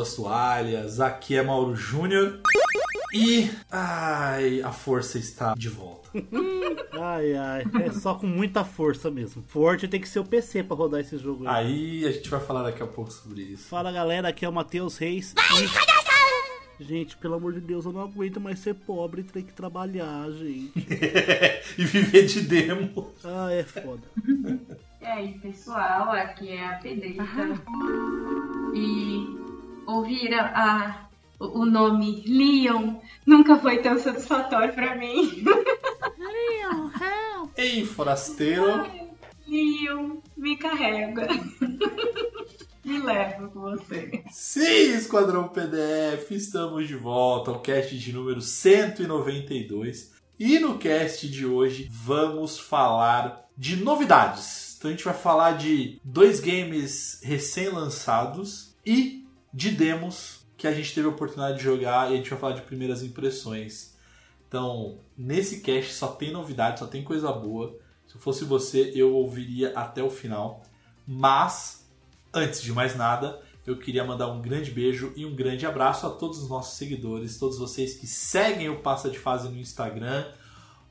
Suas toalhas, aqui é Mauro Júnior e. Ai, a força está de volta. Ai, ai. É só com muita força mesmo. Forte tem que ser o PC pra rodar esse jogo aí. Aí a gente vai falar daqui a pouco sobre isso. Fala galera, aqui é o Matheus Reis. E... Gente, pelo amor de Deus, eu não aguento mais ser pobre e ter que trabalhar, gente. e viver de demo. Ah, é foda. E aí, pessoal, aqui é a Pedrita. E ouvir a, a- o nome Leon nunca foi tão satisfatório pra mim. Ei, forasteiro. Leon, me carrega. me leva com você. Sim, Esquadrão PDF, estamos de volta ao cast de número 192. E no cast de hoje vamos falar de novidades. Então a gente vai falar de dois games recém-lançados e de demos que a gente teve a oportunidade de jogar e a gente vai falar de primeiras impressões. Então, nesse cast só tem novidade, só tem coisa boa. Se fosse você, eu ouviria até o final. Mas, antes de mais nada, eu queria mandar um grande beijo e um grande abraço a todos os nossos seguidores, todos vocês que seguem o Passa de Fase no Instagram,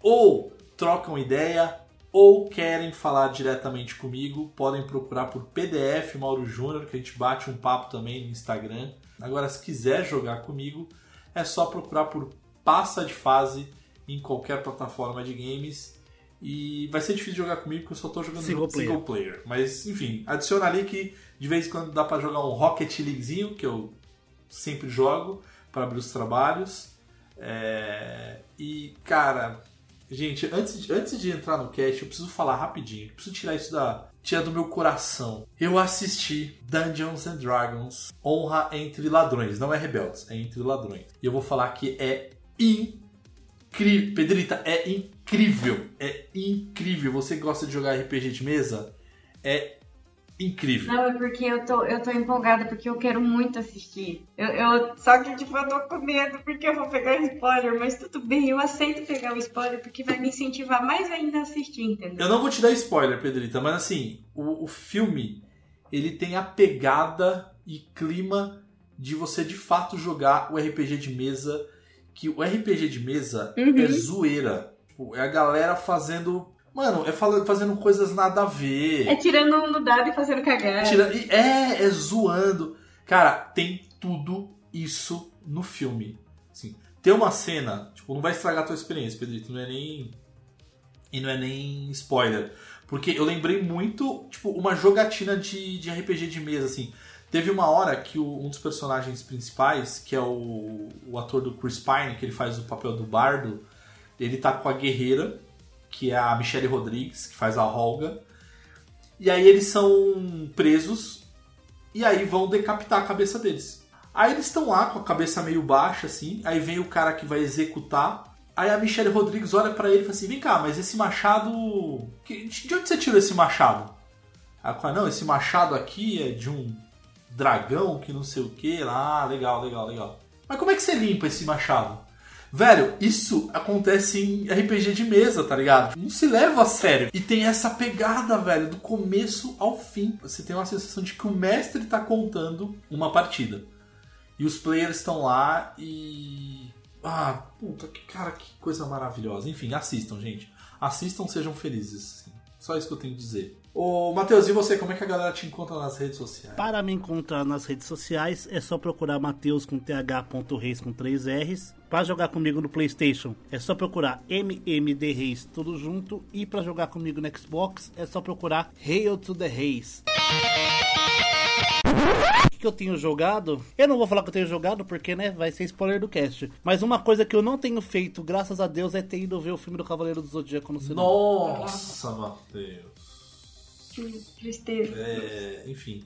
ou trocam ideia, ou querem falar diretamente comigo, podem procurar por PDF Mauro Júnior, que a gente bate um papo também no Instagram. Agora, se quiser jogar comigo, é só procurar por Passa de Fase em qualquer plataforma de games. E vai ser difícil jogar comigo porque eu só tô jogando Single jogo single player. Mas, enfim, adiciona ali que de vez em quando dá pra jogar um Rocket Leaguezinho, que eu sempre jogo para abrir os trabalhos. É, E, cara, gente, antes de, antes de entrar no cast, eu preciso falar rapidinho. Preciso tirar isso da. Tirar do meu coração. Eu assisti Dungeons and Dragons Honra entre Ladrões. Não é Rebeldes, é entre ladrões. E eu vou falar que é incrível. Pedrita, é incrível. É incrível. Você gosta de jogar RPG de mesa? É incrível. Não, é porque eu tô, eu tô empolgada, porque eu quero muito assistir. Eu, eu- só que, tipo, eu tô com medo porque eu vou pegar spoiler, mas tudo bem, eu aceito pegar o spoiler porque vai me incentivar mais ainda a assistir, entendeu? Eu não vou te dar spoiler, Pedrita, mas assim, o, o filme ele tem a pegada e clima de você de fato jogar o RPG de mesa. Que o RPG de mesa Uhum. é zoeira. Tipo, é a galera fazendo. Mano, é fala- fazendo coisas nada a ver. É tirando um no dado e fazendo cagada. Tira- é, é zoando. Cara, tem tudo isso no filme. Assim, tem uma cena, tipo, não vai estragar a tua experiência, Pedrito, não é nem. E não é nem spoiler. Porque eu lembrei muito, tipo, uma jogatina de, de RPG de mesa, assim. Teve uma hora que o- um dos personagens principais, que é o, o ator do Chris Pine, que ele faz o papel do bardo, ele tá com a guerreira, que é a Michelle Rodrigues, que faz a Holga. E aí eles são presos e aí vão decapitar a cabeça deles. Aí eles estão lá com a cabeça meio baixa, assim. Aí vem o cara que vai executar. Aí a Michelle Rodrigues olha pra ele e fala assim: Vem cá, mas esse machado. De onde você tirou esse machado? Aí fala: Não, esse machado aqui é de um dragão que não sei o que. Ah, legal, legal, legal. Mas como é que você limpa esse machado? Velho, isso acontece em RPG de mesa, tá ligado? Não se leva a sério. E tem essa pegada, velho, do começo ao fim. Você tem uma sensação de que o mestre tá contando uma partida. E os players estão lá e. Ah, puta, que cara, que coisa maravilhosa. Enfim, assistam, gente. Assistam, sejam felizes. assim. Só isso que eu tenho que dizer. Ô, Matheus, e você? Como é que a galera te encontra nas redes sociais? Para me encontrar nas redes sociais é só procurar Mateus com th.reis com 3 R's. Para jogar comigo no PlayStation é só procurar MMD Reis tudo junto. E para jogar comigo no Xbox é só procurar Hail to the Reis. O que que eu tenho jogado? Eu não vou falar que eu tenho jogado porque, né, vai ser spoiler do cast. Mas uma coisa que eu não tenho feito, graças a Deus, é ter ido ver o filme do Cavaleiro do Zodíaco no cinema. Nossa, Matheus. Que tristeza. É, enfim.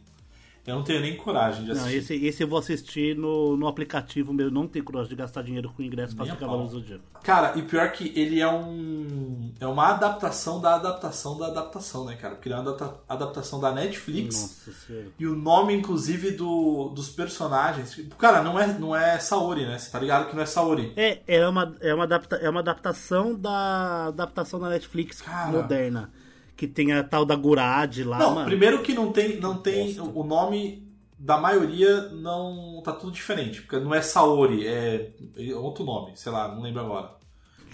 Eu não tenho nem coragem de Não, assistir. esse, esse eu vou assistir no, no aplicativo mesmo. Não tenho coragem de gastar dinheiro com ingresso pra Nem a assistir Cavaleiro pau. do Zodíaco. Cara, e pior que ele é um. É uma adaptação da adaptação da adaptação, né, cara? Porque ele é uma adapta- adaptação da Netflix. Nossa senhora. E o nome, inclusive, do, dos personagens. Cara, não é, não é Saori, né? Você tá ligado que não é Saori. É, é uma, é uma, adapta, é uma adaptação da adaptação da Netflix Cara. moderna. Que tem a tal da Gurad lá, não, mano. primeiro que não tem. Não tem o nome da maioria não. tá tudo diferente. Porque não é Saori, é, é outro nome, sei lá, não lembro agora.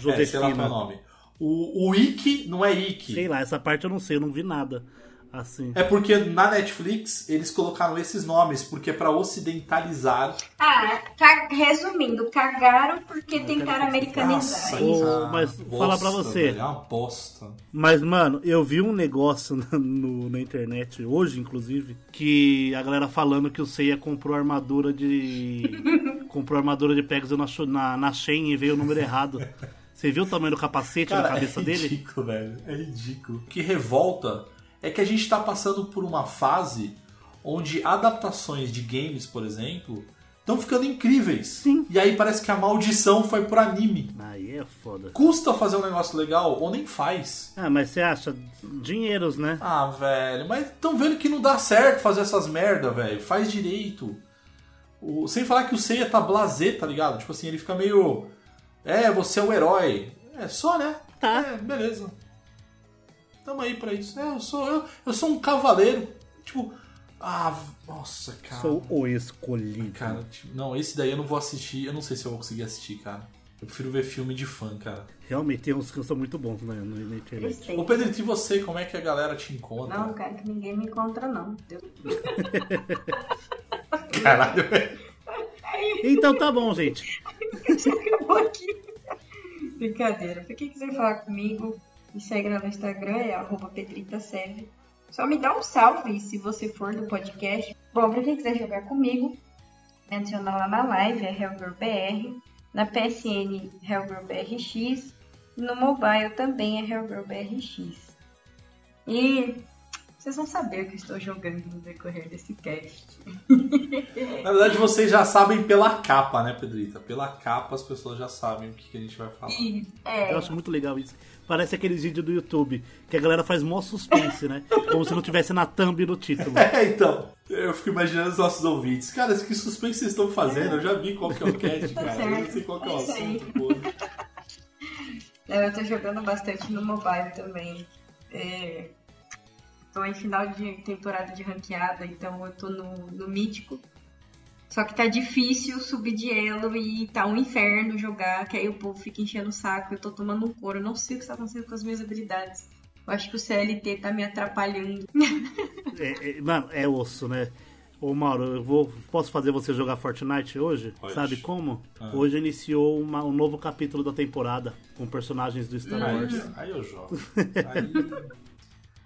É, sei lá qual é o nome. O, o Ikki não é Ikki. Sei lá, essa parte eu não sei, eu não vi nada. Assim. É porque na Netflix eles colocaram esses nomes, porque é pra ocidentalizar. Ah, ca- resumindo, cagaram porque tentaram americanizar. Ô, cara, mas bosta, falar pra você. velho, é uma bosta. Mas, mano, eu vi um negócio na, no- na internet, hoje, inclusive, que a galera falando que o Seiya comprou armadura de. comprou armadura de Pegasus na, na, na Shen e veio o número errado. Você viu o tamanho do capacete na cabeça é dele? ridículo, velho. É ridículo. O que revolta é que a gente tá passando por uma fase onde adaptações de games, por exemplo, estão ficando incríveis. Sim. E aí parece que a maldição foi pro anime. Aí é foda. Custa fazer um negócio legal ou nem faz. Ah, mas você acha? Dinheiros, né? Ah, velho, mas estão vendo que não dá certo fazer essas merda, velho. Faz direito. O- sem falar que o Seiya tá blasé, tá ligado? Tipo assim, ele fica meio. É, você é o herói. É só, né? Tá. É, beleza. Tamo aí pra isso. É, eu sou, eu, eu sou um cavaleiro. Tipo, ah, nossa, cara. Sou o escolhido. Cara, tipo, não, esse daí eu não vou assistir. Eu não sei se eu vou conseguir assistir, cara. Eu prefiro ver filme de fã, cara. Realmente tem uns que são muito bons né, na, internet. Ô, Pedrito, e você? Como é que a galera te encontra? Não, cara, que ninguém me encontra, não. Caralho, velho. Então tá bom, gente. Acabou aqui. Brincadeira. Se quem quiser falar comigo, me segue lá no Instagram, é arroba. Só me dá um salve se você for do podcast. Bom, pra quem quiser jogar comigo, me adiciona lá na live, é HellgirlBR. Na PSN, HellgirlBRX. No mobile também é HellgirlBRX. E vocês vão saber o que eu estou jogando no decorrer desse cast. Na verdade, vocês já sabem pela capa, né, Pedrita? Pela capa as pessoas já sabem o que, que a gente vai falar. E, é, Eu acho muito legal isso. Parece aqueles vídeos do YouTube que a galera faz mó suspense, né? Como se não tivesse na thumb no título. É, então, eu fico imaginando os nossos ouvintes. Cara, que suspense vocês estão fazendo? Eu já vi qual que é o cast, Tá cara. Eu não sei qual que é o É assunto, pô. É, Eu tô jogando bastante no mobile também. É, tô em final de temporada de ranqueada, então eu tô no, no mítico. Só que tá difícil subir de elo e tá um inferno jogar, que aí o povo fica enchendo o saco, eu tô tomando um couro, eu não sei o que tá acontecendo com as minhas habilidades. Eu acho que o CLT tá me atrapalhando. É, é, mano, é osso, né? Ô Mauro, eu vou, posso fazer você jogar Fortnite hoje? Pode. Sabe como? Ah. Hoje iniciou uma- um novo capítulo da temporada com personagens do Star Wars. Aí, aí eu jogo. Aí,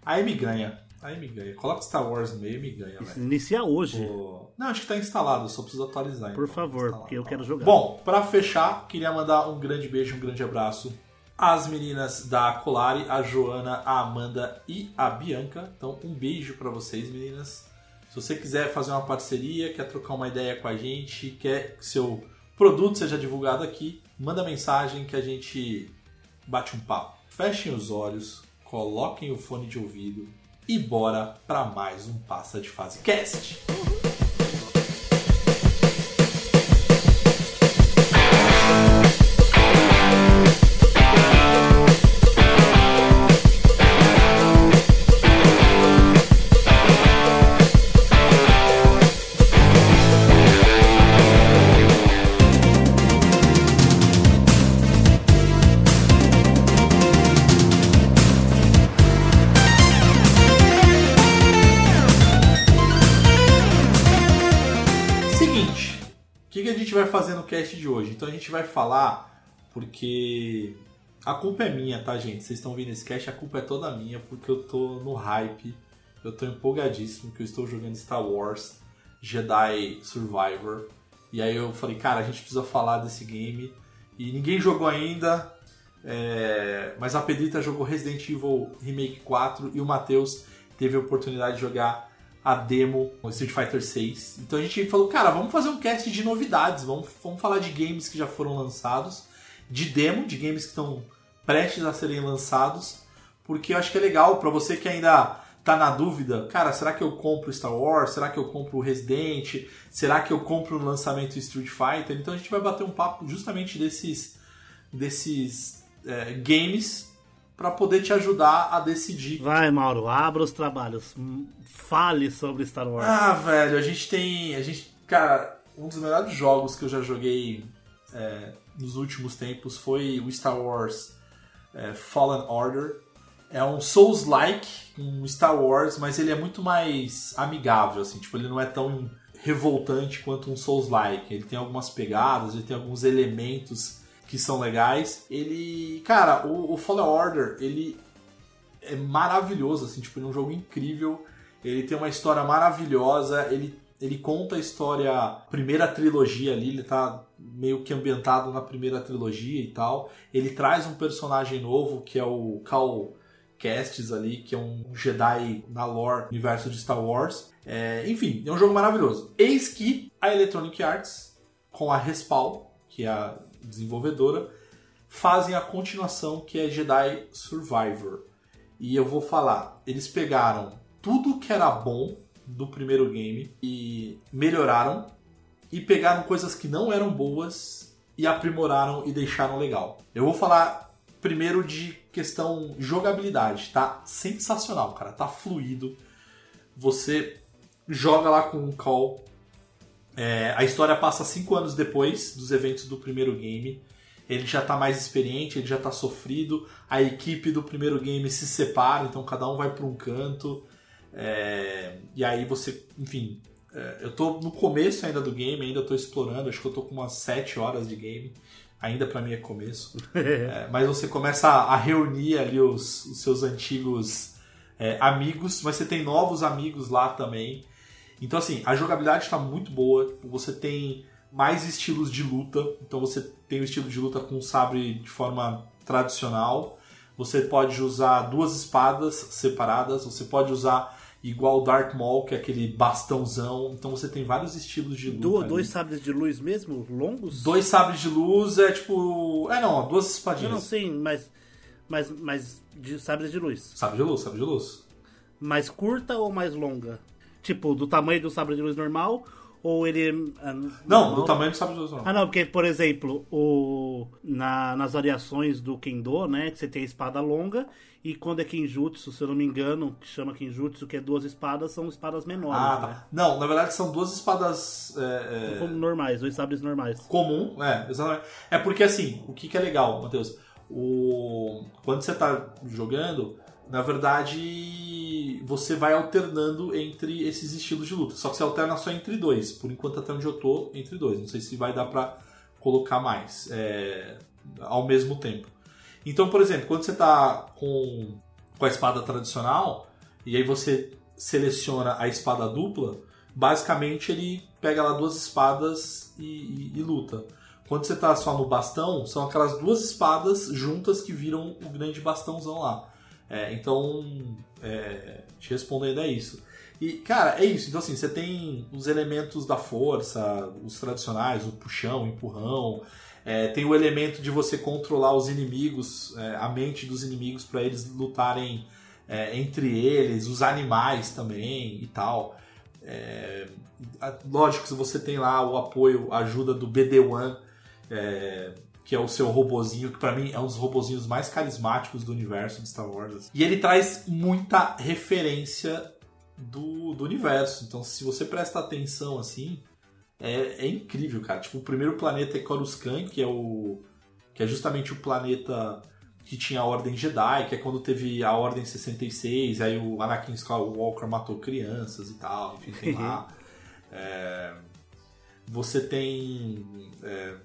aí me ganha. Aí me ganha. Coloca Star Wars no meio e me ganha, velho. Inicia hoje. Pô, Não, acho que tá instalado, só preciso atualizar. Por então. favor, Instalado, porque eu tá quero jogar. Bom, pra fechar, queria mandar um grande beijo, um grande abraço às meninas da Colari, a Joana, a Amanda e a Bianca. Então, um beijo pra vocês, meninas. Se você quiser fazer uma parceria, quer trocar uma ideia com a gente, quer que seu produto seja divulgado aqui, manda mensagem que a gente bate um papo. Fechem os olhos, coloquem o fone de ouvido e bora pra mais um Passa de Fase Cast. Seguinte, Então a gente vai falar porque a culpa é minha, tá, gente? Vocês estão vendo esse cast, a culpa é toda minha porque eu tô no hype, eu tô empolgadíssimo que eu estou jogando Star Wars Jedi Survivor. E aí eu falei, cara, a gente precisa falar desse game. E ninguém jogou ainda, é, mas a Pedrita jogou Resident Evil Remake 4 e o Matheus teve a oportunidade de jogar a demo Street Fighter 6. Então a gente falou, cara, vamos fazer um cast de novidades, vamos, vamos falar de games que já foram lançados, de demo, de games que estão prestes a serem lançados, porque eu acho que é legal para você que ainda tá na dúvida, cara, será que eu compro Star Wars? Será que eu compro Resident? Será que eu compro no lançamento Street Fighter? Então a gente vai bater um papo justamente desses desses é, games para poder te ajudar a decidir. Vai, Mauro, abra os trabalhos. Hum, Fale sobre Star Wars. Ah, velho, a gente tem. A gente. Cara, um dos melhores jogos que eu já joguei é, nos últimos tempos foi o Star Wars é, Fallen Order. É um Souls-like, um Star Wars, mas ele é muito mais amigável, assim, tipo, ele não é tão revoltante quanto um Souls-like. Ele tem algumas pegadas, ele tem alguns elementos que são legais. Ele, cara, o, o Fallen Order, ele é maravilhoso, assim, tipo, ele é um jogo incrível. Ele tem uma história maravilhosa, ele, ele conta a história, primeira trilogia ali, ele tá meio que ambientado na primeira trilogia e tal. Ele traz um personagem novo, que é o Cal Kestis ali, que é um Jedi na lore universo de Star Wars. É, enfim, é um jogo maravilhoso. Eis que a Electronic Arts, com a Respawn, que é a desenvolvedora, fazem a continuação que é Jedi Survivor. E eu vou falar, eles pegaram tudo que era bom do primeiro game e melhoraram e pegaram coisas que não eram boas e aprimoraram e deixaram legal. Eu vou falar primeiro de questão jogabilidade, tá sensacional, cara, tá fluido. Você joga lá com um call é, a história passa cinco anos depois dos eventos do primeiro game. Ele já está mais experiente, ele já está sofrido. A equipe do primeiro game se separa, então cada um vai para um canto. É, e aí você, enfim, é, eu tô no começo ainda do game, ainda estou explorando. Acho que eu tô com umas 7 horas de game. Ainda para mim é começo. É, mas você começa a, a reunir ali os, os seus antigos é, amigos, mas você tem novos amigos lá também. Então, assim, a jogabilidade está muito boa. Você tem mais estilos de luta. Então, você tem o estilo de luta com sabre de forma tradicional. Você pode usar duas espadas separadas. Você pode usar igual o Dark Maul, que é aquele bastãozão. Então, você tem vários estilos de luta. Do, dois sabres de luz mesmo? Longos? Dois sabres de luz é tipo. É, não, duas espadinhas. Eu não sei, mas. Mas, mas de sabres de luz. Sabre de luz, sabre de luz. Mais curta ou mais longa? Tipo, do tamanho do sabre de luz normal? Ou ele. ah, Não, normal? do tamanho do sabre de luz não. Ah, não, porque, por exemplo, o, na, nas variações do Kendo, né, que você tem a espada longa, e quando é Kenjutsu, se eu não me engano, que chama Kenjutsu, que é duas espadas, são espadas menores, Ah, né? tá. Não, na verdade são duas espadas. é, é, Como normais, dois sabres normais. comum, é, exatamente. É porque assim, o que, que é legal, Matheus? O... Quando você tá jogando, na verdade, você vai alternando entre esses estilos de luta. Só que você alterna só entre dois. Por enquanto, até onde eu tô, entre dois. Não sei se vai dar pra colocar mais é, ao mesmo tempo. Então, por exemplo, quando você tá com, com a espada tradicional, e aí você seleciona a espada dupla, basicamente ele pega lá duas espadas e, e- e luta. Quando você tá só no bastão, são aquelas duas espadas juntas que viram o grande bastãozão lá. É, então, é, te respondendo é isso. E, cara, é isso. Então, assim, você tem os elementos da força, os tradicionais, o puxão, o empurrão. É, tem o elemento de você controlar os inimigos, é, a mente dos inimigos, para eles lutarem é, entre eles, os animais também e tal. É, lógico que você tem lá o apoio, a ajuda do BD-1, é, que é o seu robozinho, que pra mim é um dos robozinhos mais carismáticos do universo de Star Wars. E ele traz muita referência do, do universo. Então, se você presta atenção assim, é, é incrível, cara. Tipo, o primeiro planeta é Coruscant, que é o. que é justamente o planeta que tinha a Ordem Jedi, que é quando teve a Ordem 66, aí o Anakin Skywalker matou crianças e tal, enfim, tem lá. É, Você tem. é,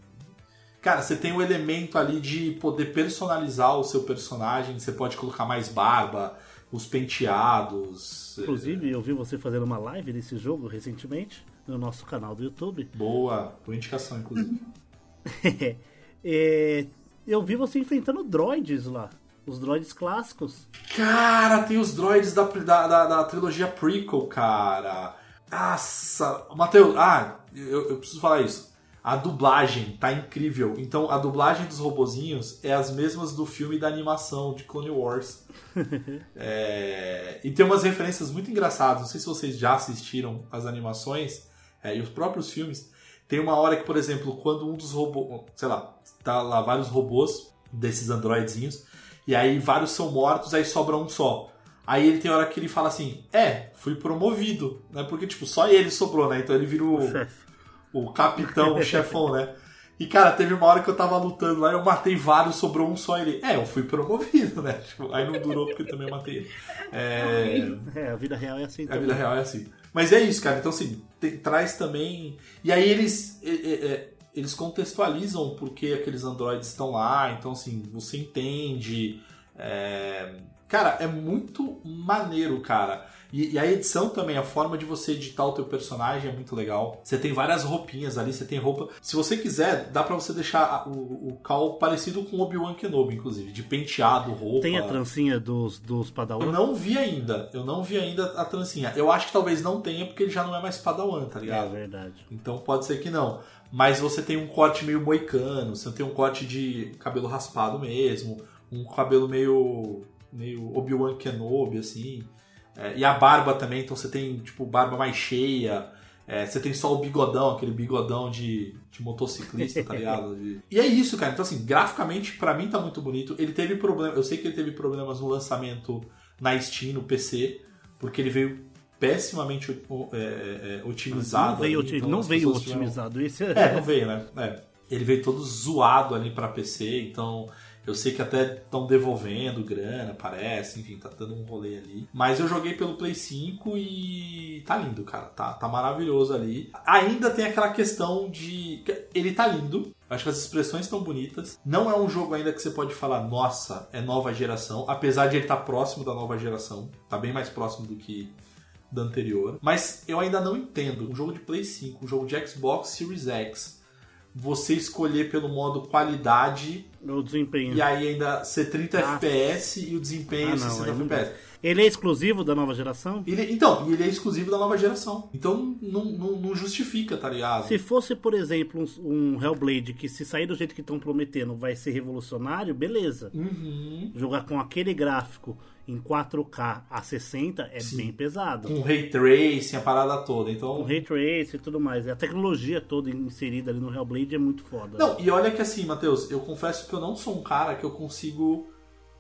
Cara, você tem o elemento ali de poder personalizar o seu personagem. Você pode colocar mais barba, os penteados. Inclusive, eu vi você fazendo uma live desse jogo recentemente no nosso canal do YouTube. Boa, boa indicação, inclusive. É, eu vi você enfrentando droids lá. Os droids clássicos. Cara, tem os droids da, da, da, da trilogia prequel, cara. Nossa, Matheus, ah, eu, eu preciso falar isso. A dublagem tá incrível. Então, a dublagem dos robozinhos é as mesmas do filme da animação de Clone Wars. É, e tem umas referências muito engraçadas. Não sei se vocês já assistiram as animações é, e os próprios filmes. Tem uma hora que, por exemplo, quando um dos robôs, sei lá, tá lá vários robôs desses androidzinhos, e aí vários são mortos, aí sobra um só. Aí ele tem hora que ele fala assim: É, fui promovido, né? Porque, tipo, só ele sobrou, né? Então ele vira o, o capitão, o chefão, né? E, cara, teve uma hora que eu tava lutando lá, eu matei vários, sobrou um só ele. É, eu fui promovido, né? Tipo, aí não durou porque eu também matei ele. É, É, a vida real é assim a também. vida real é assim. Mas é isso, cara. Então, assim, tem- traz também. E aí eles. é, é, é, eles contextualizam porque aqueles androides estão lá. Então, assim, você entende. é, Cara, é muito maneiro, cara. E, e a edição também, a forma de você editar o teu personagem é muito legal. Você tem várias roupinhas ali, você tem roupa. Se você quiser, dá pra você deixar o, o Cal parecido com o Obi-Wan Kenobi, inclusive, de penteado, roupa. Tem a trancinha dos, dos Eu Padawan? não vi ainda. Eu não vi ainda a trancinha. Eu acho que talvez não tenha, porque ele já não é mais Padawan, tá É ligado? verdade. Então pode ser que não. Mas você tem um corte meio moicano, você tem um corte de cabelo raspado mesmo, um cabelo meio, meio Obi-Wan Kenobi, assim. É, e a barba também, então você tem, tipo, barba mais cheia. É, você tem só o bigodão, aquele bigodão de, de motociclista, tá ligado? De- E é isso, cara. Então, assim, graficamente, pra mim tá muito bonito. Ele teve problema, eu sei que ele teve problemas no lançamento na Steam, no PC, porque ele veio pessimamente o- é, é, otimizado. Não veio, ali, então não veio pessoas tiveram- otimizado. Esse É, não veio, né? É. Ele veio todo zoado ali pra PC, então eu sei que até estão devolvendo grana, parece, enfim, tá dando um rolê ali. Mas eu joguei pelo Play 5 e tá lindo, cara. Tá, tá maravilhoso ali. Ainda tem aquela questão de. Ele tá lindo. Acho que as expressões estão bonitas. Não é um jogo ainda que você pode falar, nossa, é nova geração. Apesar de ele estar próximo da nova geração. Tá bem mais próximo do que da anterior. Mas eu ainda não entendo. Um jogo de Play 5, um jogo de Xbox Series X. Você escolher pelo modo qualidade O desempenho. e aí ainda ser 30 Ah. FPS e o desempenho Ah, não, 60 aí não FPS. Ele é exclusivo da nova geração? Ele, então, ele é exclusivo da nova geração. Então não, não, não justifica, tá ligado? Se fosse, por exemplo, um, um Hellblade que se sair do jeito que estão prometendo vai ser revolucionário, beleza. Uhum. Jogar com aquele gráfico em 4K a 60 é Sim. bem pesado. Com ray tracing, a parada toda. Então. Com Ray Trace e tudo mais. A tecnologia toda inserida ali no Hellblade é muito foda. Não, e olha que assim, Matheus, eu confesso que eu não sou um cara que eu consigo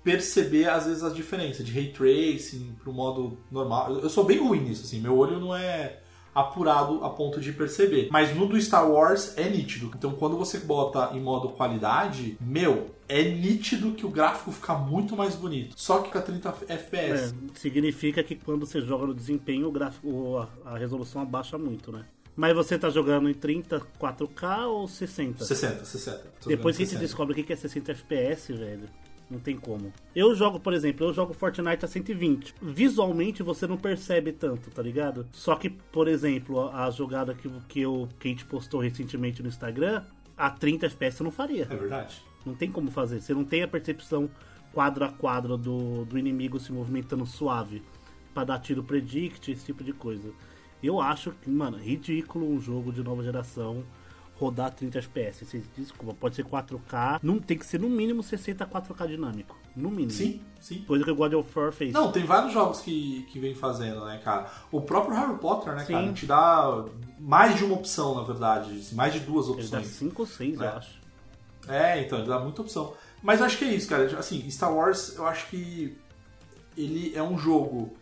perceber às vezes a diferença de ray tracing pro modo normal. Eu sou bem ruim nisso, assim, meu olho não é apurado a ponto de perceber. Mas no do Star Wars é nítido. Então quando você bota em modo qualidade, meu, é nítido que o gráfico fica muito mais bonito. Só que com a 30 FPS. É, significa que quando você joga no desempenho, o gráfico, a, a resolução abaixa muito, né? Mas você tá jogando em 30, 4K ou 60? 60, 60. Tô Depois que a jogando gente 60. descobre o que é 60 FPS, velho, não tem como. Eu jogo, por exemplo, eu jogo Fortnite a 120. Visualmente você não percebe tanto, tá ligado? Só que, por exemplo, a, a jogada que, que, a gente postou recentemente no Instagram, a 30 FPS eu não faria. É verdade. Não tem como fazer. Você não tem a percepção quadro a quadro do, do inimigo se movimentando suave pra dar tiro predict, esse tipo de coisa. Eu acho que, mano, ridículo um jogo de nova geração rodar 30 FPS. Você- Desculpa, pode ser 4K. Não tem que ser no mínimo 60 4K dinâmico. No mínimo. Sim, sim. Coisa que o God of War fez. Não, tem vários jogos que, que vem fazendo, né, cara? O próprio Harry Potter, né, Sim. cara? Te dá mais de uma opção, na verdade. assim, Mais de duas Ele dá opções. 5 ou 6, É. eu acho. É, então, ele dá muita opção. Mas acho que é isso, cara. Assim, Star Wars, eu acho que ele é um jogo.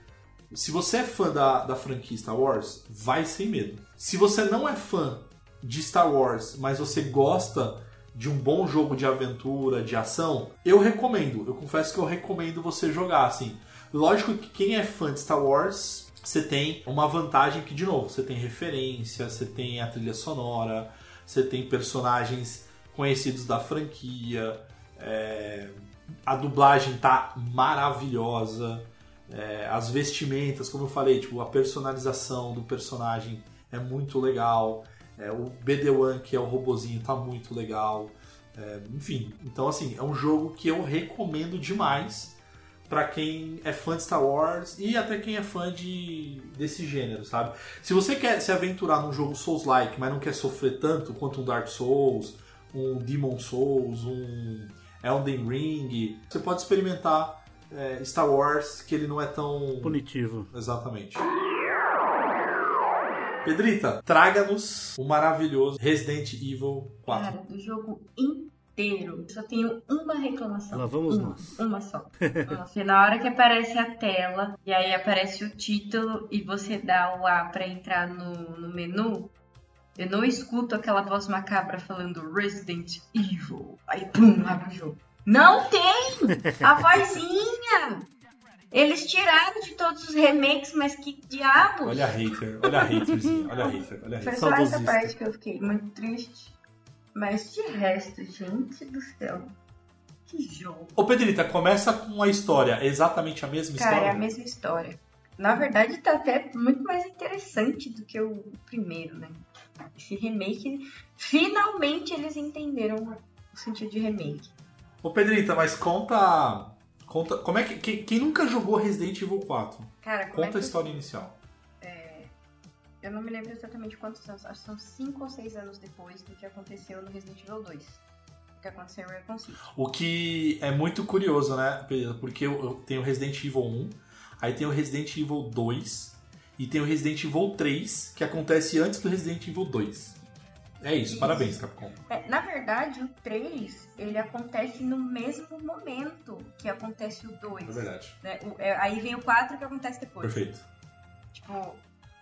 Se você é fã da, da franquia Star Wars, vai sem medo. Se você não é fã de Star Wars, mas você gosta de um bom jogo de aventura, de ação, eu recomendo. Eu confesso que eu recomendo você jogar, assim. Lógico que quem é fã de Star Wars você tem uma vantagem que, de novo, você tem referência, você tem a trilha sonora, você tem personagens conhecidos da franquia, é, a dublagem tá maravilhosa, é, as vestimentas, como eu falei, tipo, a personalização do personagem é muito legal, é, o BD-1, que é o robozinho, tá muito legal. É, enfim, então assim, é um jogo que eu recomendo demais para quem é fã de Star Wars e até quem é fã de desse gênero, sabe? Se você quer se aventurar num jogo Souls-like, mas não quer sofrer tanto quanto um Dark Souls, um Demon Souls, um Elden Ring, você pode experimentar é, Star Wars, que ele não é tão Punitivo. Exatamente. Pedrita, traga-nos o maravilhoso Resident Evil 4. Cara, do jogo inteiro, só tenho uma reclamação. Lá vamos uma, nós. Uma só. E na hora que aparece a tela, e aí aparece o título, e você dá o A pra entrar no, no menu, eu não escuto aquela voz macabra falando Resident Evil. Aí, pum, abre o jogo. Não tem a vozinha! Eles tiraram de todos os remakes, mas que diabos! Olha a hater, olha a haterzinha, olha a hater, olha a Foi hater. só essa parte que eu fiquei muito triste. Mas de resto, gente do céu. Que jogo. Ô Pedrita, começa com a história, é exatamente a mesma Cara, é história? a mesma história. Na verdade, tá até muito mais interessante do que o primeiro, né? Esse remake, finalmente eles entenderam o sentido de remake. Ô Pedrita, mas conta. Conta. Como é que. Quem, quem nunca jogou Resident Evil 4? Cara, Conta é a que história inicial. Eu não me lembro exatamente quantos anos, acho que são 5 ou 6 anos depois do que aconteceu no Resident Evil 2. O que aconteceu em Recon City. O que é muito curioso, né? Porque eu, eu tenho Resident Evil 1, aí tem o Resident Evil 2 e tem o Resident Evil 3, que acontece antes do Resident Evil 2. É isso, Isso. parabéns, Capcom. É, na verdade, o 3, ele acontece no mesmo momento que acontece o 2. É verdade. né? O- é, aí vem o 4 que acontece depois. Perfeito. Tipo,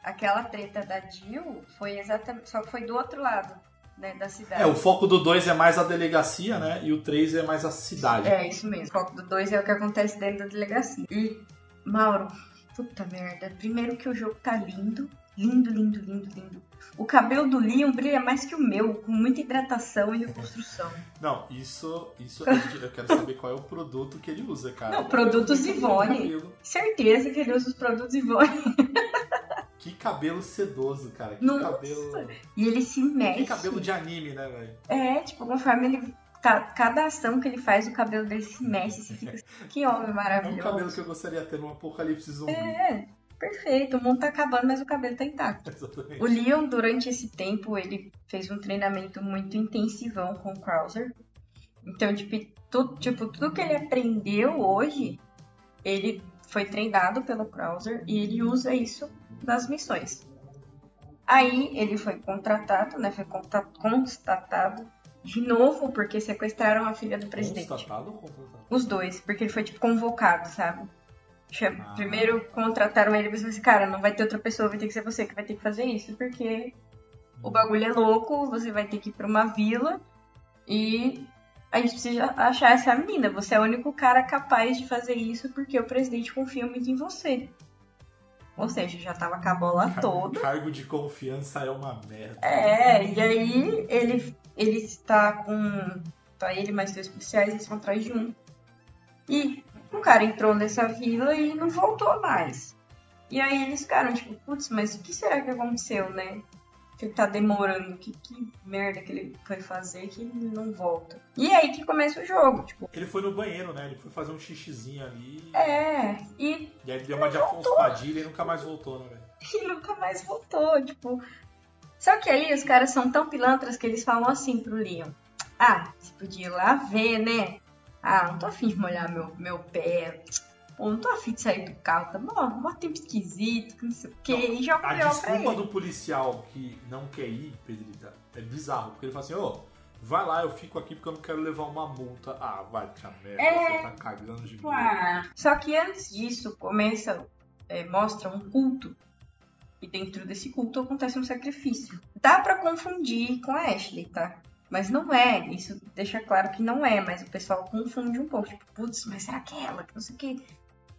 aquela treta da Jill foi exatamente. Só que foi do outro lado, né? Da cidade. É, o foco do 2 é mais a delegacia, né? E o 3 é mais a cidade. É, isso mesmo. O foco do 2 é o que acontece dentro da delegacia. E, Mauro, puta merda. Primeiro que o jogo tá lindo. Lindo, lindo, lindo, lindo. O cabelo do Leon brilha mais que o meu, com muita hidratação e reconstrução. Não, isso, isso eu quero saber qual é o produto que ele usa, cara. Não, produtos Ivone. Certeza que ele usa os produtos Ivone. Que cabelo sedoso, cara. Que Nossa. cabelo. E ele se mexe. Que cabelo de anime, né, velho? É, tipo, conforme ele. Tá, cada ação que ele faz, o cabelo dele se mexe. Você fica assim, que homem É um maravilhoso. cabelo que eu gostaria de ter num apocalipse zumbi. É, perfeito. O mundo tá acabando, mas o cabelo tá intacto. Exatamente. O Leon, durante esse tempo, ele fez um treinamento muito intensivão com o Krauser. Então, tipo, tudo, tipo, tudo que ele aprendeu hoje, ele foi treinado pelo Krauser e ele usa isso nas missões. Aí ele foi contratado, né? Foi constatado de novo porque sequestraram a filha do presidente. Constatado ou contratado? Os dois, porque ele foi tipo convocado, sabe? Ah. Primeiro contrataram ele e pensaram assim, cara, não vai ter outra pessoa, vai ter que ser você que vai ter que fazer isso, porque o bagulho é louco, você vai ter que ir pra uma vila e a gente precisa achar essa menina. Você é o único cara capaz de fazer isso porque o presidente confia muito em você. Ou seja, já tava com a bola toda. Cargo de confiança é uma merda. É, e aí ele, ele está com. Tá ele mais dois policiais, eles vão atrás de um. E o cara entrou nessa vila e não voltou mais. E aí eles ficaram tipo, putz, mas o que será que aconteceu, né? Que ele tá demorando, que, que merda que ele foi fazer que ele não volta. E aí que começa o jogo, tipo, Ele foi no banheiro, né? Ele foi fazer um xixizinho ali. é, e E aí ele deu uma de Afonso Padilha e nunca mais voltou, né, velho? e nunca mais voltou, tipo. Só que aí os caras são tão pilantras que eles falam assim pro Leon. Ah, você podia ir lá ver, né? Ah, não tô afim de molhar meu, meu pé. Pô, não tô afim de sair do carro, tá bom? Mó tempo esquisito, que não sei o quê. E joga A o desculpa do policial que não quer ir, Pedrita, é bizarro. Porque ele fala assim, ô, vai lá, eu fico aqui porque eu não quero levar uma multa. Ah, vai te merda, É. você tá cagando de medo. Ah, Só que antes disso, começa, é, mostra um culto. E dentro desse culto acontece um sacrifício. Dá pra confundir com a Ashley, tá? Mas não é. Isso deixa claro que não é, mas o pessoal confunde um pouco. Tipo, putz, mas será que é ela? Que não sei o que.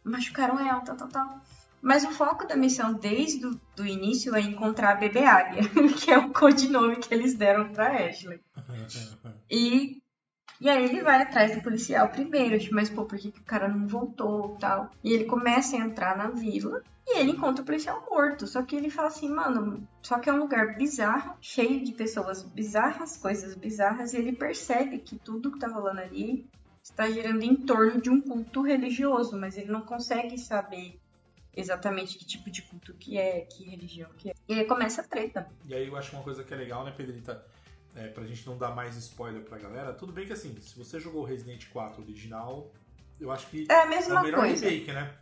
Machucaram ela, tal, tal, tal. Mas o foco da missão desde o do início é encontrar a bebê águia, que é o codinome que eles deram pra Ashley. E, e aí ele vai atrás do policial primeiro, tipo, mas pô, por que, que o cara não voltou tal? E ele começa a entrar na vila e ele encontra o policial morto. Só que ele fala assim, mano, só que é um lugar bizarro, cheio de pessoas bizarras, coisas bizarras, e ele percebe que tudo que tá rolando ali está girando em torno de um culto religioso, mas ele não consegue saber exatamente que tipo de culto que é, que religião que é. E aí começa a treta. E aí eu acho uma coisa que é legal, né, Pedrita? É, pra gente não dar mais spoiler pra galera, tudo bem que assim, se você jogou o Resident 4 original, eu acho que É a é mesma o melhor coisa. remake, né?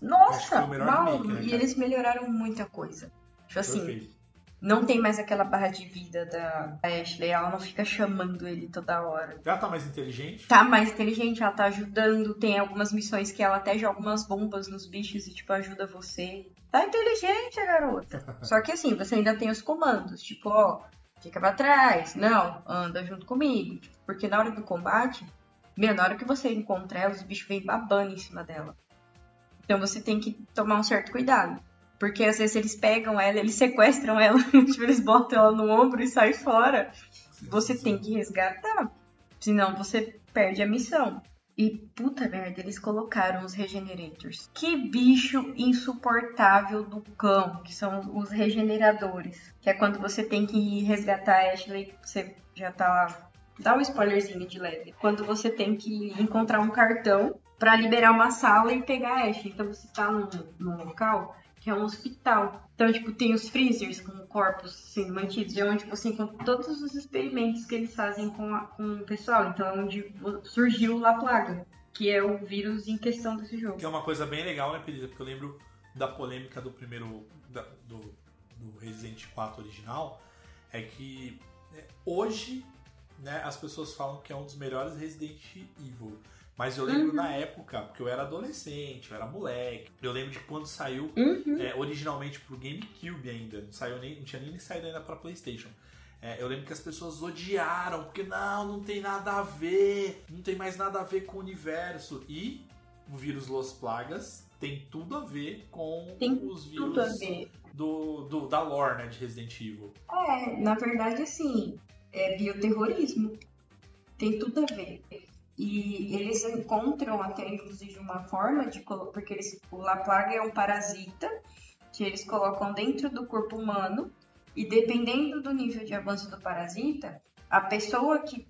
Nossa, mal. né, e eles melhoraram muita coisa. Tipo assim, Perfeito. não tem mais aquela barra de vida da Ashley, ela não fica chamando ele toda hora. Já tá mais inteligente? Tá mais inteligente, ela tá ajudando, tem algumas missões que ela até joga umas bombas nos bichos e, tipo, ajuda você. Tá inteligente a garota. Só que assim, você ainda tem os comandos, tipo, ó, fica pra trás, não, anda junto comigo. Porque na hora do combate, meu, na hora que você encontra ela, os bichos vêm babando em cima dela. Então você tem que tomar um certo cuidado. Porque às vezes eles pegam ela, eles sequestram ela, tipo, eles botam ela no ombro e saem fora. Você tem que resgatar. Senão você perde a missão. E puta merda, eles colocaram os Regenerators. Que bicho insuportável do cão, que são os regeneradores. Que é quando você tem que resgatar a Ashley, você já tá lá. Dá um spoilerzinho de leve. Quando você tem que encontrar um cartão pra liberar uma sala e pegar a Ashley. Então você tá num, num local que é um hospital. Então, tipo, tem os freezers com corpos sendo mantidos, é onde você encontra todos os experimentos que eles fazem com, a- com o pessoal. Então, é onde surgiu La Plaga, que é o vírus em questão desse jogo. Que é uma coisa bem legal, né, Pedrita? Porque eu lembro da polêmica do primeiro. da- do, do Resident 4 original. É que é, hoje né, as pessoas falam que é um dos melhores Resident Evil. Mas eu lembro na época, porque eu era adolescente, eu era moleque. Eu lembro de quando saiu Uhum. é, originalmente pro GameCube ainda. Não, saiu nem, não tinha nem saído ainda pra Playstation. É, eu lembro que as pessoas odiaram, porque não, não tem nada a ver, não tem mais nada a ver com o universo. E o vírus Los Plagas tem tudo a ver com Tem os vírus. Do, do- da lore né, de Resident Evil. É, na verdade, assim, é bioterrorismo. Tem tudo a ver. E eles encontram até, inclusive, uma forma de colocar. Porque eles, o La Plaga é um parasita que eles colocam dentro do corpo humano. E dependendo do nível de avanço do parasita, a pessoa que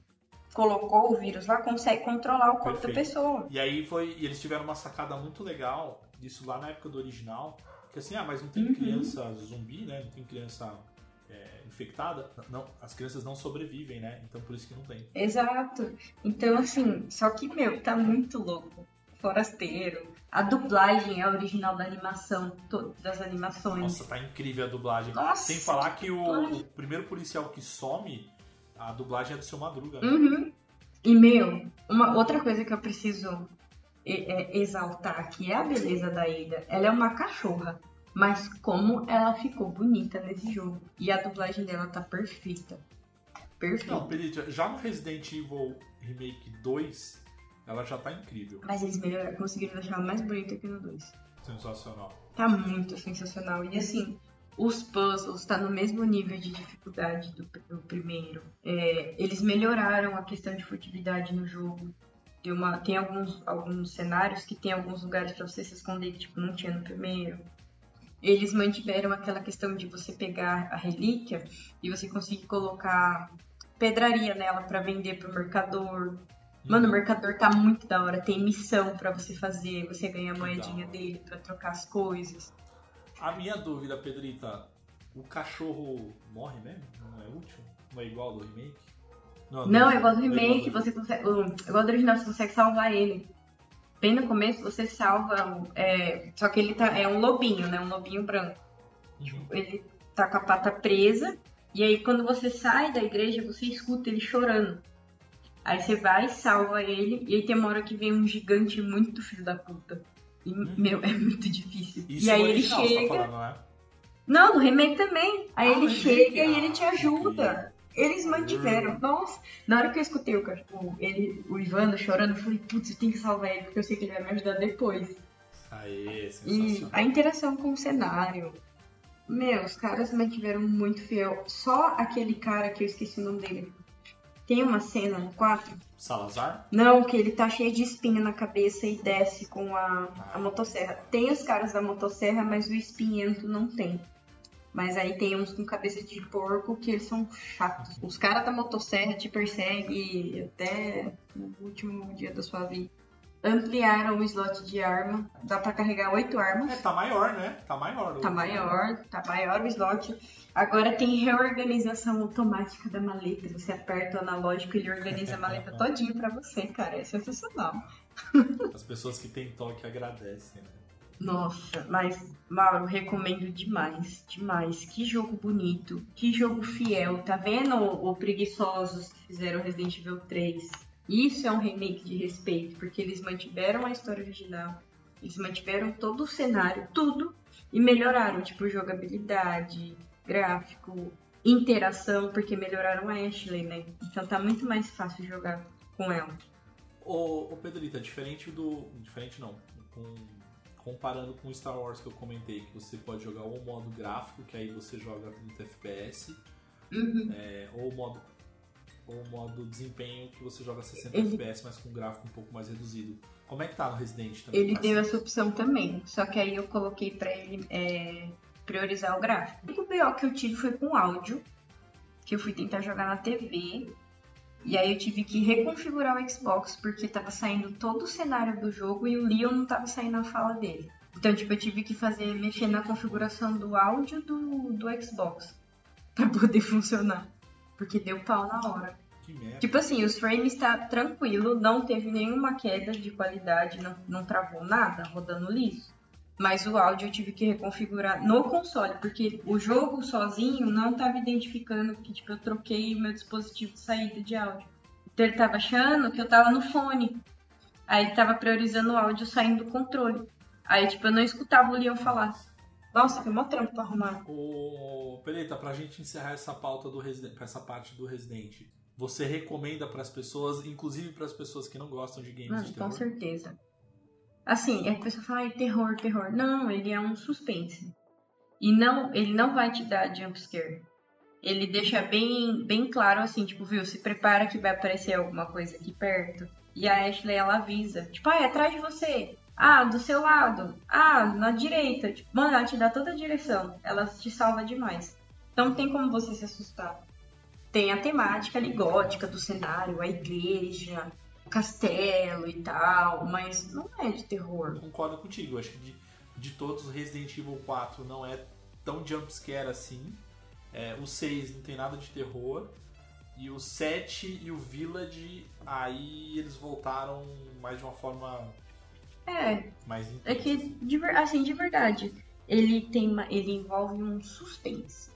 colocou o vírus lá consegue controlar o corpo Perfeito. da pessoa. E aí foi. E eles tiveram uma sacada muito legal disso lá na época do original. Que assim, ah, mas não tem Uhum. criança zumbi, né? Não tem criança é, infectada. Não, as crianças não sobrevivem, né? Então por isso que não tem. Exato. Então, assim, só que, meu, tá muito louco. Forasteiro. A dublagem é a original da animação, to- das animações. Nossa, tá incrível a dublagem. Nossa, Sem falar que o, dublagem. o primeiro policial que some, a dublagem é do seu Madruga. né? Uhum. E, meu, uma outra coisa que eu preciso é, exaltar aqui é a beleza da Ada. Ela é uma cachorra. Mas como ela ficou bonita nesse jogo. E a dublagem dela tá perfeita. Perfeita. Não, Pedrita, já no Resident Evil Remake 2, ela já tá incrível. Mas eles melhoraram, conseguiram deixar ela mais bonita que no 2. Sensacional. Tá muito sensacional. E assim, os puzzles tá no mesmo nível de dificuldade do, do primeiro. É, eles melhoraram a questão de furtividade no jogo. Tem, uma, tem alguns, alguns cenários que tem alguns lugares pra você se esconder que tipo, não tinha no primeiro. Eles mantiveram aquela questão de você pegar a relíquia e você conseguir colocar pedraria nela pra vender pro mercador. Mano, o mercador tá muito da hora. Tem missão pra você fazer. Você ganha a moedinha hora. dele pra trocar as coisas. A minha dúvida, Pedrita, o cachorro morre mesmo? Não é útil? Não é igual ao do remake? Não, é igual do não é remake, igual você consegue. o- Igual do original, você consegue salvar ele. Bem no começo você salva. é, só que ele tá, é um lobinho, né? Um lobinho branco. Uhum. Ele tá com a pata presa. E aí quando você sai da igreja, você escuta ele chorando. Aí você vai, salva ele, e aí tem uma hora que vem um gigante muito filho da puta. E, meu, é muito difícil. Isso e aí é ele original, você chega. tá falando, né? Não, no remake também. Aí Ah, ele chega e ele te Ah, ajuda. Eles mantiveram. Hum. Nossa, na hora que eu escutei o, cachorro, ele, o Ivano chorando, eu falei, putz, eu tenho que salvar ele, porque eu sei que ele vai me ajudar depois. Aê, E a interação com o cenário. Meu, os caras mantiveram muito fiel. Só aquele cara que eu esqueci o nome dele. Tem uma cena no 4 Salazar? Não, que ele tá cheio de espinha na cabeça e desce com a, a motosserra. Tem os caras da motosserra, mas o espinhento não tem. Mas aí tem uns com cabeça de porco que eles são chatos. Os caras da motosserra te perseguem até o último dia da sua vida. Ampliaram o slot de arma. Dá pra carregar oito armas. É, tá maior, né? Tá maior. Tá maior, tá maior o slot. Agora tem reorganização automática da maleta. Você aperta o analógico e ele organiza a maleta todinho pra você, cara. É sensacional. As pessoas que têm toque agradecem, né? Nossa, mas Mauro, recomendo demais, demais. Que jogo bonito, que jogo fiel. Tá vendo o, Preguiçosos que fizeram Resident Evil 3? Isso é um remake de respeito, porque eles mantiveram a história original, eles mantiveram todo o cenário, tudo, e melhoraram, tipo, jogabilidade, gráfico, interação, porque melhoraram a Ashley, né? Então tá muito mais fácil jogar com ela. Ô, ô Pedrita, diferente do. Diferente não. Com- comparando com o Star Wars que eu comentei, que você pode jogar ou o modo gráfico, que aí você joga 30 FPS, Uhum. é, ou o modo. Ou o modo desempenho que você joga 60 Ele- FPS, mas com gráfico um pouco mais reduzido. Como é que tá no Resident também? Ele deu assim? essa opção também, só que aí eu coloquei pra ele é, priorizar o gráfico. O BO que eu tive foi com áudio, que eu fui tentar jogar na TV, e aí eu tive que reconfigurar o Xbox, porque tava saindo todo o cenário do jogo e o Leon não tava saindo a fala dele. Então, tipo, eu tive que fazer, mexer na configuração do áudio do, do Xbox, pra poder funcionar. Porque deu pau na hora. Tipo assim, os frames tá tranquilo, não teve nenhuma queda de qualidade, não, não travou nada, rodando liso. Mas o áudio eu tive que reconfigurar no console, porque o jogo sozinho não tava identificando que tipo, eu troquei o meu dispositivo de saída de áudio. Então ele tava achando que eu tava no fone. Aí ele tava priorizando o áudio saindo do controle. Aí, tipo, eu não escutava o Leon falar. Nossa, foi mó trampo pra arrumar. Ô, Pedrita, pra gente encerrar essa pauta do Resident, essa parte do Resident, você recomenda pras pessoas, inclusive pras pessoas que não gostam de games Mano, de com terror? certeza. Assim, a pessoa fala, ai, terror, terror. Não, ele é um suspense. E não, ele não vai te dar jumpscare. Ele deixa bem, bem claro assim, tipo, viu, se prepara que vai aparecer alguma coisa aqui perto. E a Ashley, ela avisa. Tipo, é atrás de você. Ah, do seu lado. Ah, na direita. Tipo, mano, ela te dá toda a direção. Ela te salva demais. Então não tem como você se assustar. Tem a temática ali gótica do cenário, a igreja, castelo e tal, mas não é de terror. Eu concordo contigo. Eu acho que de, de todos, Resident Evil 4 não é tão jumpscare assim. É, o 6 não tem nada de terror. E o 7 e o Village, aí eles voltaram mais de uma forma É, mais intensa. é que, assim, de verdade, ele tem ele envolve um suspense.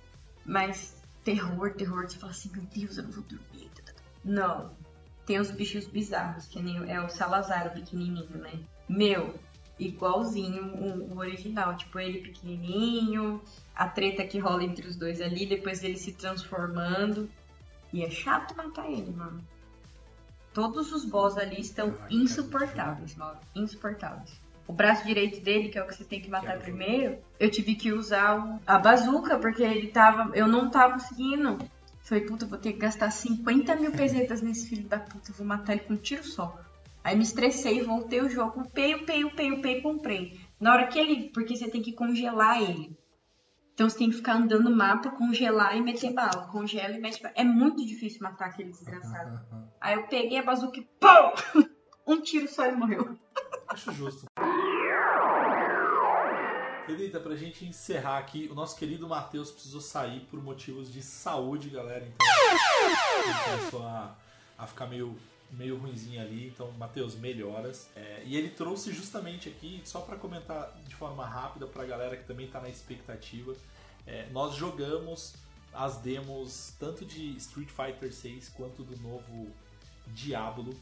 Mas terror, terror, você fala assim, meu Deus, eu não vou dormir. Não. Tem os bichos bizarros, que nem é o Salazar, o pequenininho, né? Meu, igualzinho o, original. Tipo, ele pequenininho, a treta que rola entre os dois ali, depois ele se transformando. E é chato matar ele, mano. Todos os boss ali estão Ai, insuportáveis, mano. Insuportáveis. O braço direito dele, que é o que você tem que matar primeiro, eu tive que usar o- a bazuca, porque ele tava. Eu não tava conseguindo. Falei, puta, vou ter que gastar 50 mil pesetas nesse filho da puta, eu vou matar ele com um tiro só. Aí me estressei, voltei o jogo, upei, upei, upei, upei, comprei. Na hora que ele. Porque você tem que congelar ele. Então você tem que ficar andando no mapa, congelar e meter bala. Congela e mete bala. É muito difícil matar aquele desgraçado. Aí eu peguei a bazuca e pau! Um tiro só e morreu. Acho justo. Pedrita, pra gente encerrar aqui, o nosso querido Matheus precisou sair por motivos de saúde, galera. Então ele começou a, a ficar meio, meio ruimzinho ali. Então, Matheus, melhoras. É, e ele trouxe justamente aqui, só pra comentar de forma rápida pra galera que também tá na expectativa. é, nós jogamos as demos tanto de Street Fighter 6 quanto do novo Diablo.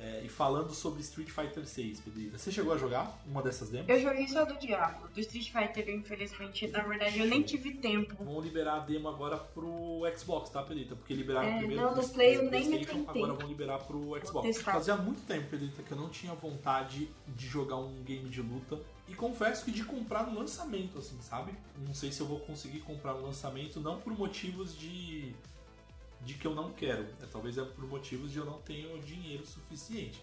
É, e falando sobre Street Fighter 6, Pedrita, você chegou a jogar uma dessas demos? Eu joguei só do Diablo. Do Street Fighter, infelizmente, na verdade, eu nem tive tempo. Vão liberar a demo agora pro Xbox, tá, Pedrita? Porque liberaram É, primeiro não, do Play eu nem me tentei. agora vão liberar pro Xbox. Fazia muito tempo, Pedrita, que eu não tinha vontade de jogar um game de luta. E confesso que de comprar no lançamento, assim, sabe? Não sei se eu vou conseguir comprar no lançamento, não por motivos de de que eu não quero. É, talvez é por motivos de eu não tenho dinheiro suficiente.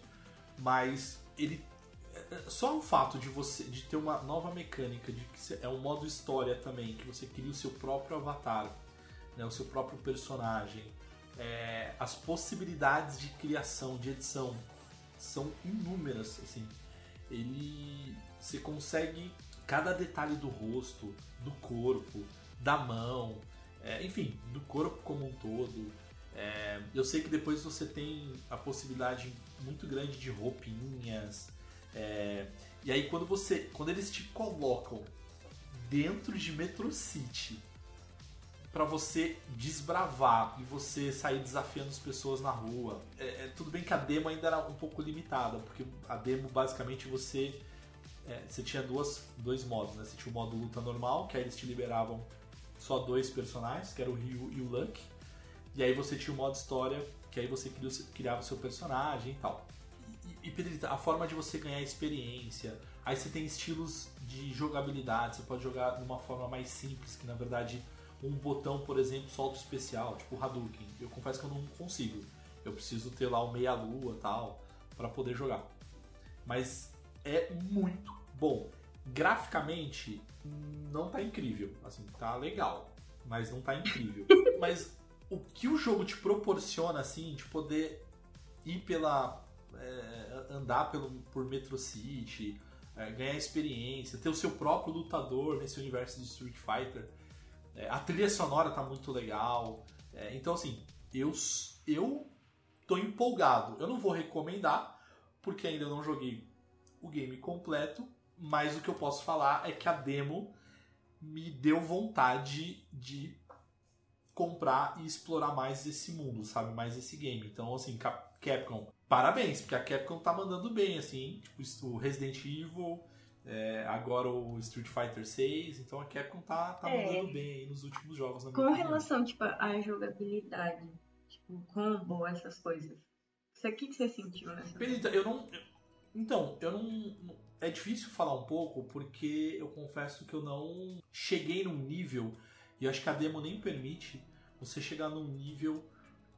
Mas ele é, é, só o fato de você de ter uma nova mecânica de que é um modo história também que você cria o seu próprio avatar, né, o seu próprio personagem, é, as possibilidades de criação, de edição são inúmeras, assim. Ele você consegue cada detalhe do rosto, do corpo, da mão, é, enfim, do corpo como um todo. É, eu sei que depois você tem a possibilidade muito grande de roupinhas. é, e aí quando você. Quando eles te colocam dentro de Metro City para você desbravar e você sair desafiando as pessoas na rua. É, é, tudo bem que a demo ainda era um pouco limitada, porque a demo basicamente você é, você tinha duas, dois modos, né? Você tinha o modo luta normal, que aí eles te liberavam só dois personagens, que era o Ryu e o Luck. E aí você tinha o modo história, que aí você criava o seu personagem e tal. E, e Pedrita, a forma de você ganhar experiência. Aí você tem estilos de jogabilidade, você pode jogar de uma forma mais simples, que na verdade um botão, por exemplo, solta especial, tipo Hadouken. Eu confesso que eu não consigo. Eu preciso ter lá o meia-lua tal, para poder jogar. Mas é muito bom. Graficamente, não tá incrível. Assim, tá legal, mas não tá incrível. mas o que o jogo te proporciona, assim, de poder ir pela. é, andar pelo, por Metro City, é, ganhar experiência, ter o seu próprio lutador nesse universo de Street Fighter. É, a trilha sonora tá muito legal. É, então, assim, eu, eu tô empolgado. Eu não vou recomendar, porque ainda não joguei o game completo, mas o que eu posso falar é que a demo me deu vontade de comprar e explorar mais esse mundo, sabe? Mais esse game. Então, assim, Cap- Capcom, parabéns, porque a Capcom tá mandando bem, assim, tipo, o Resident Evil, é, agora o Street Fighter 6, então a Capcom tá, tá É. mandando bem aí nos últimos jogos, Com opinião. relação, tipo, à jogabilidade, tipo, combo, essas coisas. Isso aqui que você sentiu nessa Benita, eu não. eu- Então, eu não, não- É difícil falar um pouco porque eu confesso que eu não cheguei num nível, e acho que a demo nem permite você chegar num nível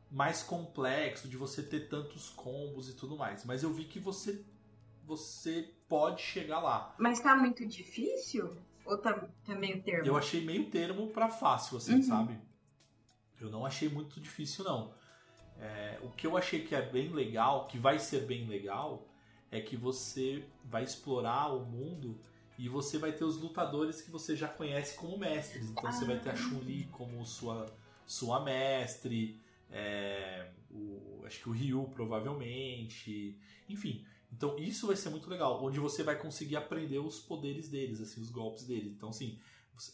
mais complexo, de você ter tantos combos e tudo mais. Mas eu vi que você, você pode chegar lá. Mas tá muito difícil? Ou tá, tá meio termo? Eu achei meio termo pra fácil, assim, Uhum. sabe? Eu não achei muito difícil, não. É, o que eu achei que é bem legal, que vai ser bem legal, é que você vai explorar o mundo e você vai ter os lutadores que você já conhece como mestres. Então você vai ter a Chun-Li como sua, sua mestre, é, o, acho que o Ryu provavelmente, enfim. Então isso vai ser muito legal, onde você vai conseguir aprender os poderes deles, assim, os golpes deles. Então assim,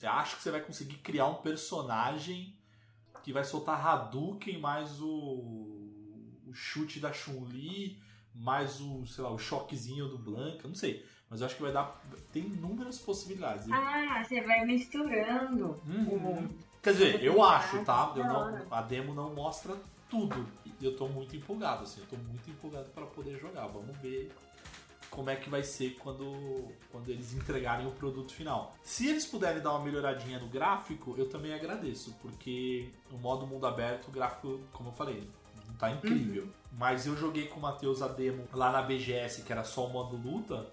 acho que você vai conseguir criar um personagem que vai soltar Hadouken mais o, o chute da Chun-Li, mais o, sei lá, o choquezinho do Blanca, não sei. Mas eu acho que vai dar. Tem inúmeras possibilidades. Ah, você vai misturando. Uhum. Quer dizer, eu acho, tá? Eu não, a demo não mostra tudo. E eu tô muito empolgado, assim. Eu tô muito empolgado para poder jogar. Vamos ver como é que vai ser quando, quando eles entregarem o produto final. Se eles puderem dar uma melhoradinha no gráfico, eu também agradeço, porque o modo mundo aberto, o gráfico, como eu falei, tá incrível. Mas eu joguei com o Matheus a demo lá na BGS, que era só o modo luta,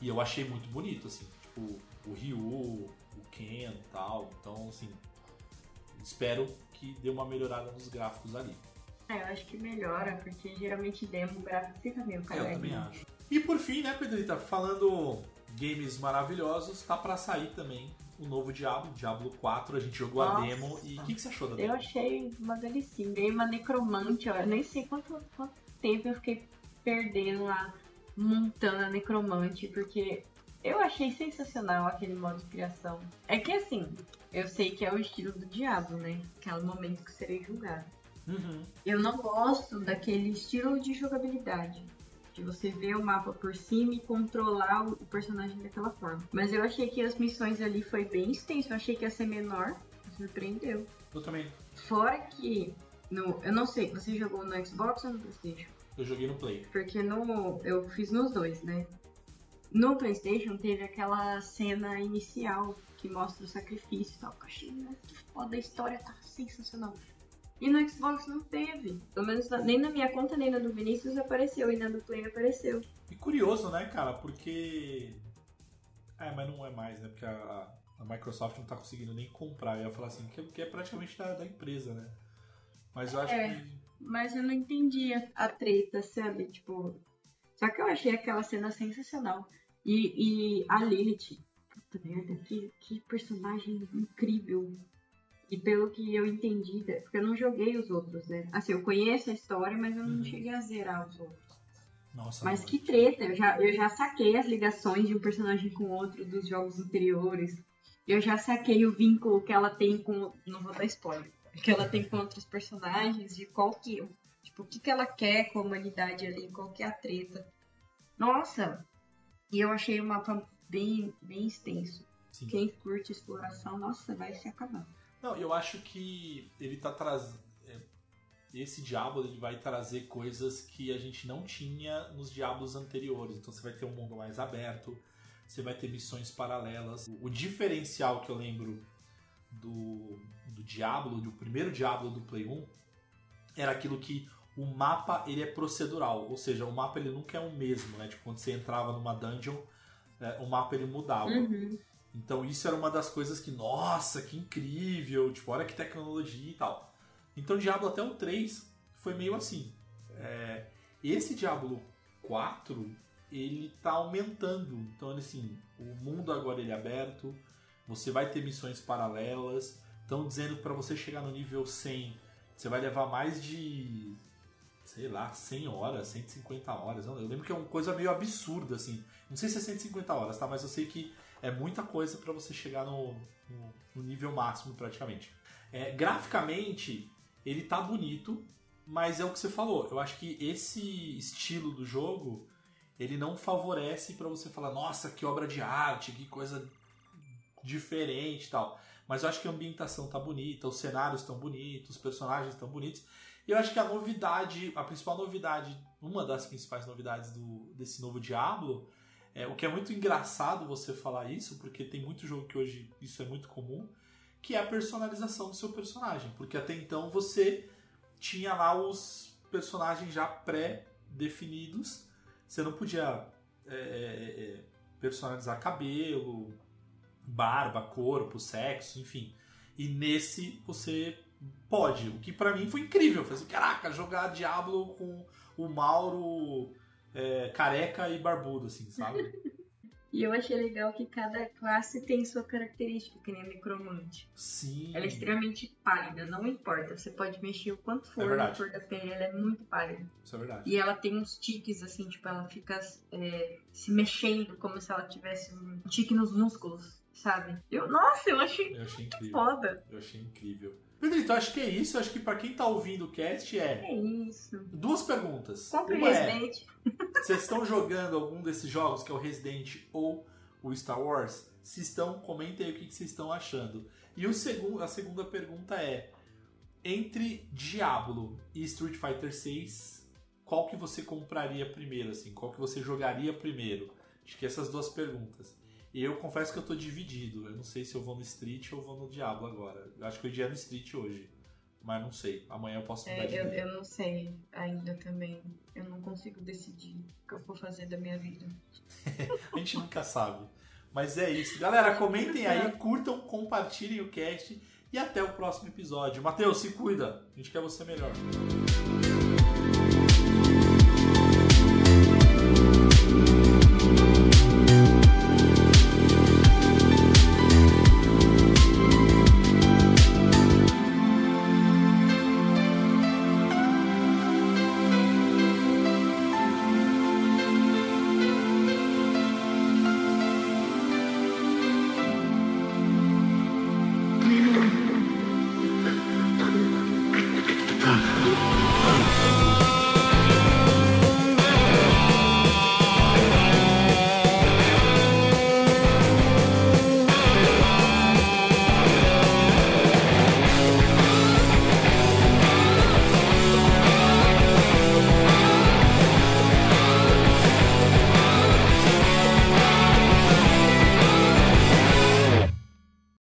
e eu achei muito bonito, assim. Tipo, o Ryu, o Ken e tal. Então, assim, espero que dê uma melhorada nos gráficos ali. É, eu acho que melhora, porque geralmente demo gráfico fica meio É, eu também acho. E por fim, né, Pedrita, falando games maravilhosos, tá pra sair também o novo Diablo, Diablo 4. A gente jogou a Nossa. demo e o que, que você achou da Eu demo? achei uma delicinha. Dei uma necromante, ó. Eu nem sei quanto, quanto tempo eu fiquei perdendo lá, montando a necromante, porque eu achei sensacional aquele modo de criação. É que assim, eu sei que é o estilo do diabo, né? Que é momento que serei julgado. Uhum. Eu não gosto daquele estilo de jogabilidade. De você ver o mapa por cima e controlar o, personagem daquela forma. Mas eu achei que as missões ali foi bem extenso. Eu achei que ia ser menor. Me surpreendeu. Eu também. Fora que. No, eu não sei, você jogou no Xbox ou no Playstation? Eu joguei no Play. Porque no, eu fiz nos dois, né? No PlayStation teve aquela cena inicial que mostra o sacrifício e tal. Que eu achei muito foda, a história tá sensacional. E no Xbox não teve. Pelo menos nem na minha conta, nem na do Vinícius apareceu, e na do Play apareceu. E curioso, né, cara? Porque. É, mas não é mais, né? Porque a, a Microsoft não tá conseguindo nem comprar. Eu ia falar assim, que, que é praticamente da, da empresa, né? Mas eu acho É. que. Mas eu não entendia a treta, sabe? Tipo. Só que eu achei aquela cena sensacional. E, e a Lilith. Puta merda, que, que personagem incrível. E pelo que eu entendi, né, porque eu não joguei os outros, né? Assim, eu conheço a história, mas eu não Uhum. cheguei a zerar os outros. Nossa, Mas mano. que treta, eu já, eu já saquei as ligações de um personagem com outro dos jogos anteriores. Eu já saquei o vínculo que ela tem com. Não vou dar spoiler. Que ela tem com outros personagens, de qual que. Tipo, o que, que ela quer com a humanidade ali, qual que é a treta. Nossa! E eu achei o mapa bem, bem extenso. Sim. Quem curte exploração, nossa, vai se acabar. Não, eu acho que ele tá trazendo. Esse Diablo ele vai trazer coisas que a gente não tinha nos Diablos anteriores. Então você vai ter um mundo mais aberto, você vai ter missões paralelas. O diferencial que eu lembro do, do Diablo, do primeiro Diablo do Play 1, era aquilo que o mapa ele é procedural, ou seja, o mapa ele nunca é o mesmo, né? Tipo, quando você entrava numa dungeon, é, o mapa ele mudava. Uhum. Então isso era uma das coisas que, nossa, que incrível, tipo, olha que tecnologia e tal. Então Diablo até o 3 foi meio assim. É, esse Diablo 4, ele tá aumentando. Então, assim, o mundo agora ele é aberto, você vai ter missões paralelas. Estão dizendo para você chegar no nível 100, você vai levar mais de, sei lá, 100 horas, 150 horas. Eu lembro que é uma coisa meio absurda, assim. Não sei se é 150 horas, tá? Mas eu sei que é muita coisa para você chegar no, no, no nível máximo praticamente. É, graficamente, ele tá bonito, mas é o que você falou. Eu acho que esse estilo do jogo ele não favorece para você falar, nossa, que obra de arte, que coisa diferente tal. Mas eu acho que a ambientação tá bonita, os cenários estão bonitos, os personagens estão bonitos. E eu acho que a novidade, a principal novidade, uma das principais novidades do, desse novo Diablo, é, o que é muito engraçado você falar isso, porque tem muito jogo que hoje isso é muito comum, que é a personalização do seu personagem. Porque até então você tinha lá os personagens já pré-definidos, você não podia é, é, é, personalizar cabelo, barba, corpo, sexo, enfim. E nesse você pode, o que pra mim foi incrível. Eu falei assim, caraca, jogar Diablo com o Mauro é, careca e barbudo, assim, sabe? E eu achei legal que cada classe tem sua característica, que nem a necromante. Sim. Ela é extremamente pálida, não importa. Você pode mexer o quanto for É na cor da pele, ela é muito pálida. Isso é verdade. E ela tem uns tiques, assim, tipo, ela fica é, se mexendo como se ela tivesse um tique nos músculos, sabe? Eu, nossa, eu achei Eu achei incrível. foda. Eu achei incrível. Pedrito, acho que é isso. Acho que pra quem tá ouvindo o cast é É isso. duas perguntas. Compre Uma é, Resident. Vocês estão jogando algum desses jogos, que é o Resident ou o Star Wars? Se estão, comentem aí o que que vocês estão achando. E o segundo, a segunda pergunta é: entre Diablo e Street Fighter 6, qual que você compraria primeiro, assim? Qual que você jogaria primeiro? Acho que essas duas perguntas. E eu confesso que eu tô dividido. Eu não sei se eu vou no Street ou vou no Diablo agora. Eu acho que eu iria no Street hoje. Mas não sei. Amanhã eu posso mudar É, de eu, ideia. eu não sei ainda também. Eu não consigo decidir o que eu vou fazer da minha vida. A gente nunca sabe. Mas é isso. Galera, comentem aí, curtam, compartilhem o cast e até o próximo episódio. Matheus, se cuida. A gente quer você melhor.